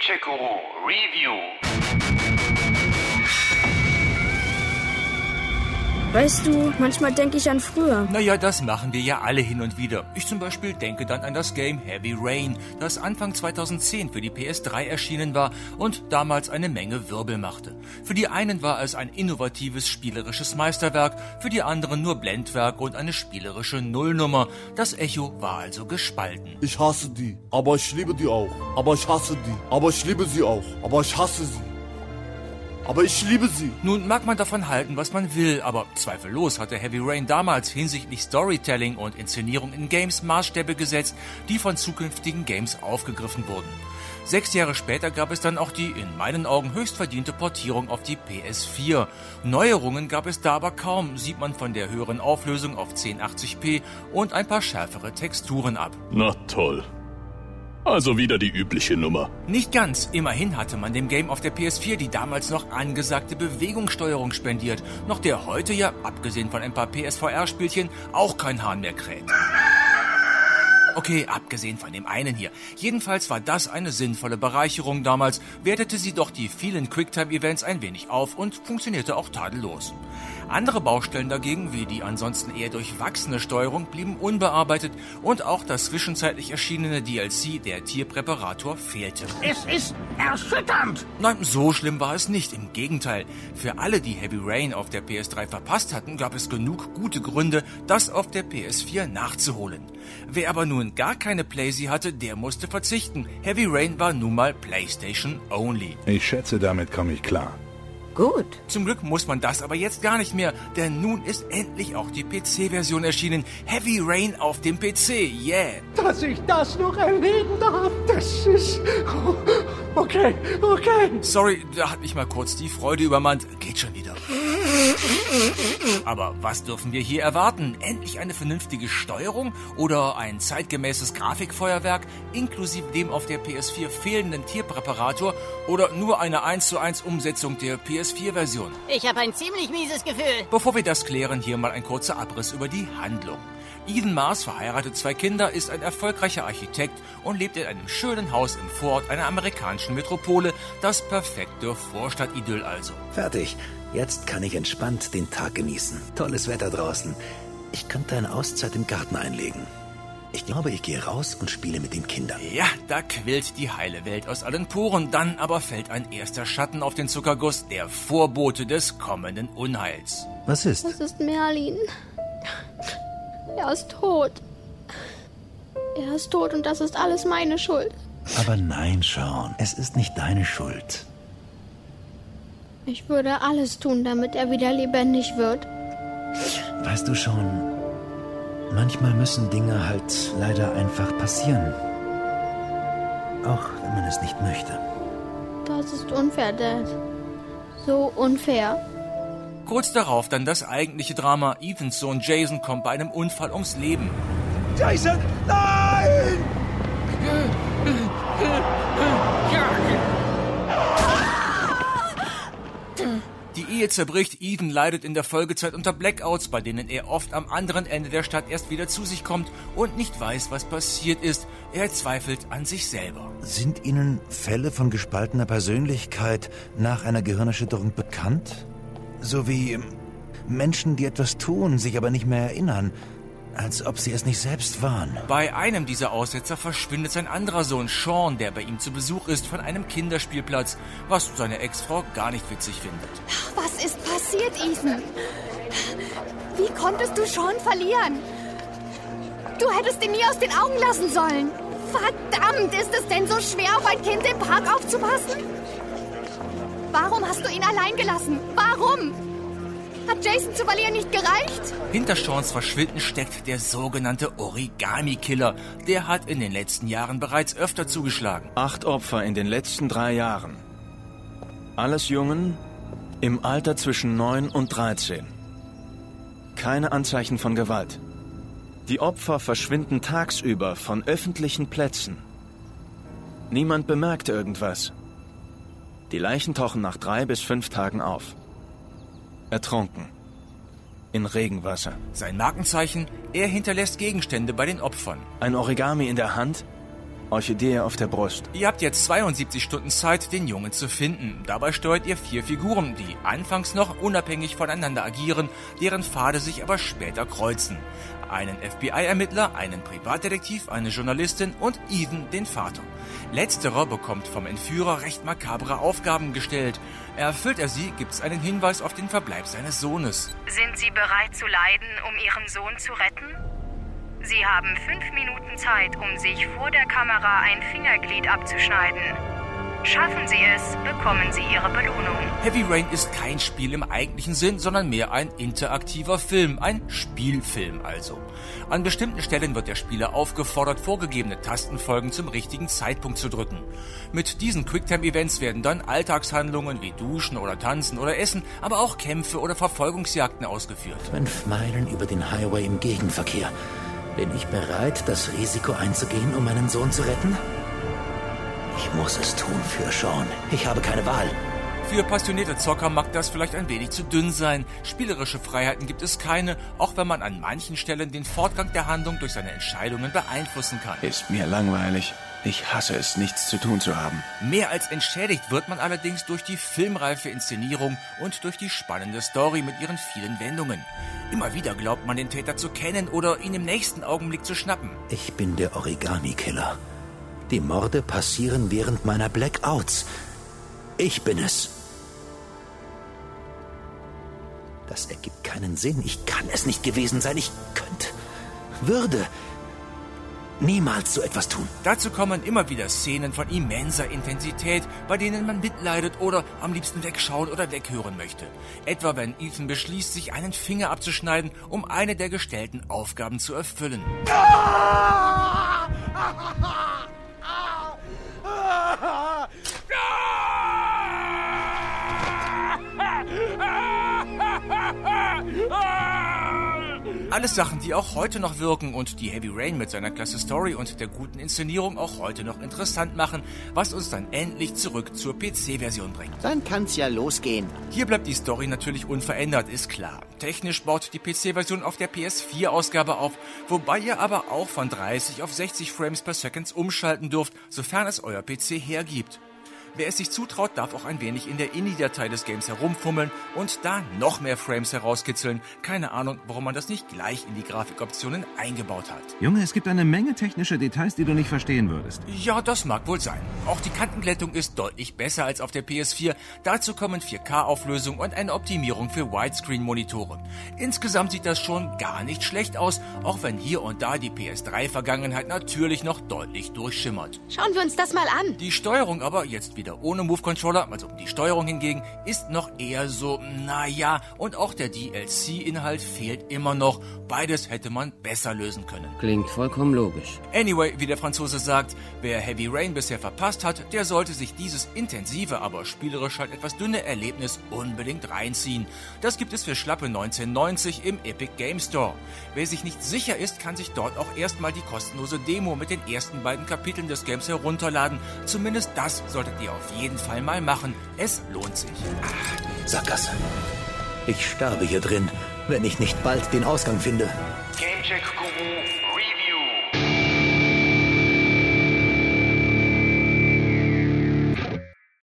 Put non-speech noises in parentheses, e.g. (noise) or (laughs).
Tchekuru Review. Weißt du, manchmal denke ich an früher. Naja, das machen wir ja alle hin und wieder. Ich zum Beispiel denke dann an das Game Heavy Rain, das Anfang 2010 für die PS3 erschienen war und damals eine Menge Wirbel machte. Für die einen war es ein innovatives spielerisches Meisterwerk, für die anderen nur Blendwerk und eine spielerische Nullnummer. Das Echo war also gespalten. Ich hasse die, aber ich liebe die auch. Aber ich hasse die, aber ich liebe sie auch. Aber ich hasse sie. Aber ich liebe sie. Nun mag man davon halten, was man will, aber zweifellos hatte Heavy Rain damals hinsichtlich Storytelling und Inszenierung in Games Maßstäbe gesetzt, die von zukünftigen Games aufgegriffen wurden. Sechs Jahre später gab es dann auch die in meinen Augen höchst verdiente Portierung auf die PS4. Neuerungen gab es da aber kaum, sieht man von der höheren Auflösung auf 1080p und ein paar schärfere Texturen ab. Na toll. Also wieder die übliche Nummer. Nicht ganz. Immerhin hatte man dem Game auf der PS4 die damals noch angesagte Bewegungssteuerung spendiert, noch der heute ja, abgesehen von ein paar PSVR-Spielchen, auch kein Hahn mehr kräht. Okay, abgesehen von dem einen hier. Jedenfalls war das eine sinnvolle Bereicherung damals, wertete sie doch die vielen Quicktime-Events ein wenig auf und funktionierte auch tadellos. Andere Baustellen dagegen, wie die ansonsten eher durchwachsene Steuerung, blieben unbearbeitet und auch das zwischenzeitlich erschienene DLC, der Tierpräparator, fehlte. Es ist erschütternd. Nein, so schlimm war es nicht. Im Gegenteil. Für alle, die Heavy Rain auf der PS3 verpasst hatten, gab es genug gute Gründe, das auf der PS4 nachzuholen. Wer aber nun gar keine Playsee hatte, der musste verzichten. Heavy Rain war nun mal PlayStation only. Ich schätze, damit komme ich klar. Gut. Zum Glück muss man das aber jetzt gar nicht mehr, denn nun ist endlich auch die PC-Version erschienen. Heavy Rain auf dem PC, yeah! Dass ich das noch erleben darf, das ist... Okay, okay. Sorry, da hat mich mal kurz die Freude übermannt. Geht schon wieder. Aber was dürfen wir hier erwarten? Endlich eine vernünftige Steuerung oder ein zeitgemäßes Grafikfeuerwerk inklusive dem auf der PS4 fehlenden Tierpräparator oder nur eine 1 zu 1 Umsetzung der PS4-Version? Ich habe ein ziemlich mieses Gefühl. Bevor wir das klären, hier mal ein kurzer Abriss über die Handlung. Ethan Mars, verheiratet zwei Kinder, ist ein erfolgreicher Architekt und lebt in einem schönen Haus im Vorort einer amerikanischen Metropole, das perfekte Vorstadtidyll also. Fertig. Jetzt kann ich entspannt den Tag genießen. Tolles Wetter draußen. Ich könnte eine Auszeit im Garten einlegen. Ich glaube, ich gehe raus und spiele mit den Kindern. Ja, da quillt die heile Welt aus allen Poren, dann aber fällt ein erster Schatten auf den Zuckerguss, der Vorbote des kommenden Unheils. Was ist? Das ist Merlin. Er ist tot. Er ist tot und das ist alles meine Schuld. Aber nein, Sean. Es ist nicht deine Schuld. Ich würde alles tun, damit er wieder lebendig wird. Weißt du schon, manchmal müssen Dinge halt leider einfach passieren. Auch wenn man es nicht möchte. Das ist unfair, Dad. So unfair. Kurz darauf dann das eigentliche Drama. Ethans Sohn Jason kommt bei einem Unfall ums Leben. Jason, nein! Die Ehe zerbricht, Ethan leidet in der Folgezeit unter Blackouts, bei denen er oft am anderen Ende der Stadt erst wieder zu sich kommt und nicht weiß, was passiert ist. Er zweifelt an sich selber. Sind Ihnen Fälle von gespaltener Persönlichkeit nach einer Gehirnerschütterung bekannt? So wie Menschen, die etwas tun, sich aber nicht mehr erinnern, als ob sie es nicht selbst waren. Bei einem dieser Aussetzer verschwindet sein anderer Sohn Sean, der bei ihm zu Besuch ist, von einem Kinderspielplatz, was seine Ex-Frau gar nicht witzig findet. Was ist passiert, Ethan? Wie konntest du Sean verlieren? Du hättest ihn nie aus den Augen lassen sollen. Verdammt, ist es denn so schwer, auf ein Kind im Park aufzupassen? Warum hast du ihn allein gelassen? Warum? Hat Jason zu verlieren nicht gereicht? Hinter Seans Verschwinden steckt der sogenannte Origami-Killer. Der hat in den letzten Jahren bereits öfter zugeschlagen. Acht Opfer in den letzten drei Jahren. Alles Jungen im Alter zwischen 9 und 13. Keine Anzeichen von Gewalt. Die Opfer verschwinden tagsüber von öffentlichen Plätzen. Niemand bemerkt irgendwas. Die Leichen tauchen nach drei bis fünf Tagen auf. Ertrunken. In Regenwasser. Sein Markenzeichen, er hinterlässt Gegenstände bei den Opfern. Ein Origami in der Hand, Orchidee auf der Brust. Ihr habt jetzt 72 Stunden Zeit, den Jungen zu finden. Dabei steuert ihr vier Figuren, die anfangs noch unabhängig voneinander agieren, deren Pfade sich aber später kreuzen. Einen FBI-Ermittler, einen Privatdetektiv, eine Journalistin und Ethan, den Vater. Letzterer bekommt vom Entführer recht makabre Aufgaben gestellt. Erfüllt er sie, gibt's einen Hinweis auf den Verbleib seines Sohnes. Sind Sie bereit zu leiden, um Ihren Sohn zu retten? Sie haben fünf Minuten Zeit, um sich vor der Kamera ein Fingerglied abzuschneiden. Schaffen Sie es, bekommen Sie Ihre Belohnung. Heavy Rain ist kein Spiel im eigentlichen Sinn, sondern mehr ein interaktiver Film, ein Spielfilm also. An bestimmten Stellen wird der Spieler aufgefordert, vorgegebene Tastenfolgen zum richtigen Zeitpunkt zu drücken. Mit diesen Quicktime-Events werden dann Alltagshandlungen wie Duschen oder Tanzen oder Essen, aber auch Kämpfe oder Verfolgungsjagden ausgeführt. Fünf Meilen über den Highway im Gegenverkehr. Bin ich bereit, das Risiko einzugehen, um meinen Sohn zu retten? Ich muss es tun für Sean. Ich habe keine Wahl. Für passionierte Zocker mag das vielleicht ein wenig zu dünn sein. Spielerische Freiheiten gibt es keine, auch wenn man an manchen Stellen den Fortgang der Handlung durch seine Entscheidungen beeinflussen kann. Ist mir langweilig. Ich hasse es, nichts zu tun zu haben. Mehr als entschädigt wird man allerdings durch die filmreife Inszenierung und durch die spannende Story mit ihren vielen Wendungen. Immer wieder glaubt man den Täter zu kennen oder ihn im nächsten Augenblick zu schnappen. Ich bin der Origami-Killer. Die Morde passieren während meiner Blackouts. Ich bin es. Das ergibt keinen Sinn. Ich kann es nicht gewesen sein. Ich könnte, würde niemals so etwas tun. Dazu kommen immer wieder Szenen von immenser Intensität, bei denen man mitleidet oder am liebsten wegschauen oder weghören möchte. Etwa wenn Ethan beschließt, sich einen Finger abzuschneiden, um eine der gestellten Aufgaben zu erfüllen. Ah! (laughs) Alles Sachen, die auch heute noch wirken und die Heavy Rain mit seiner klasse Story und der guten Inszenierung auch heute noch interessant machen, was uns dann endlich zurück zur PC-Version bringt. Dann kann's ja losgehen. Hier bleibt die Story natürlich unverändert, ist klar. Technisch baut die PC-Version auf der PS4-Ausgabe auf, wobei ihr aber auch von 30 auf 60 Frames per Second umschalten dürft, sofern es euer PC hergibt. Wer es sich zutraut, darf auch ein wenig in der INI-Datei des Games herumfummeln und da noch mehr Frames herauskitzeln. Keine Ahnung, warum man das nicht gleich in die Grafikoptionen eingebaut hat. Junge, es gibt eine Menge technische Details, die du nicht verstehen würdest. Ja, das mag wohl sein. Auch die Kantenglättung ist deutlich besser als auf der PS4. Dazu kommen 4K-Auflösung und eine Optimierung für Widescreen-Monitore. Insgesamt sieht das schon gar nicht schlecht aus, auch wenn hier und da die PS3-Vergangenheit natürlich noch deutlich durchschimmert. Schauen wir uns das mal an. Die Steuerung aber jetzt wieder ohne Move-Controller, also die Steuerung hingegen, ist noch eher so, naja, und auch der DLC-Inhalt fehlt immer noch. Beides hätte man besser lösen können. Klingt vollkommen logisch. Anyway, wie der Franzose sagt, wer Heavy Rain bisher verpasst hat, der sollte sich dieses intensive, aber spielerisch halt etwas dünne Erlebnis unbedingt reinziehen. Das gibt es für schlappe 1990 im Epic Game Store. Wer sich nicht sicher ist, kann sich dort auch erstmal die kostenlose Demo mit den ersten beiden Kapiteln des Games herunterladen. Zumindest das solltet ihr auf jeden Fall mal machen. Es lohnt sich. Ach, Sackgasse. Ich sterbe hier drin, wenn ich nicht bald den Ausgang finde. Gamecheck Guru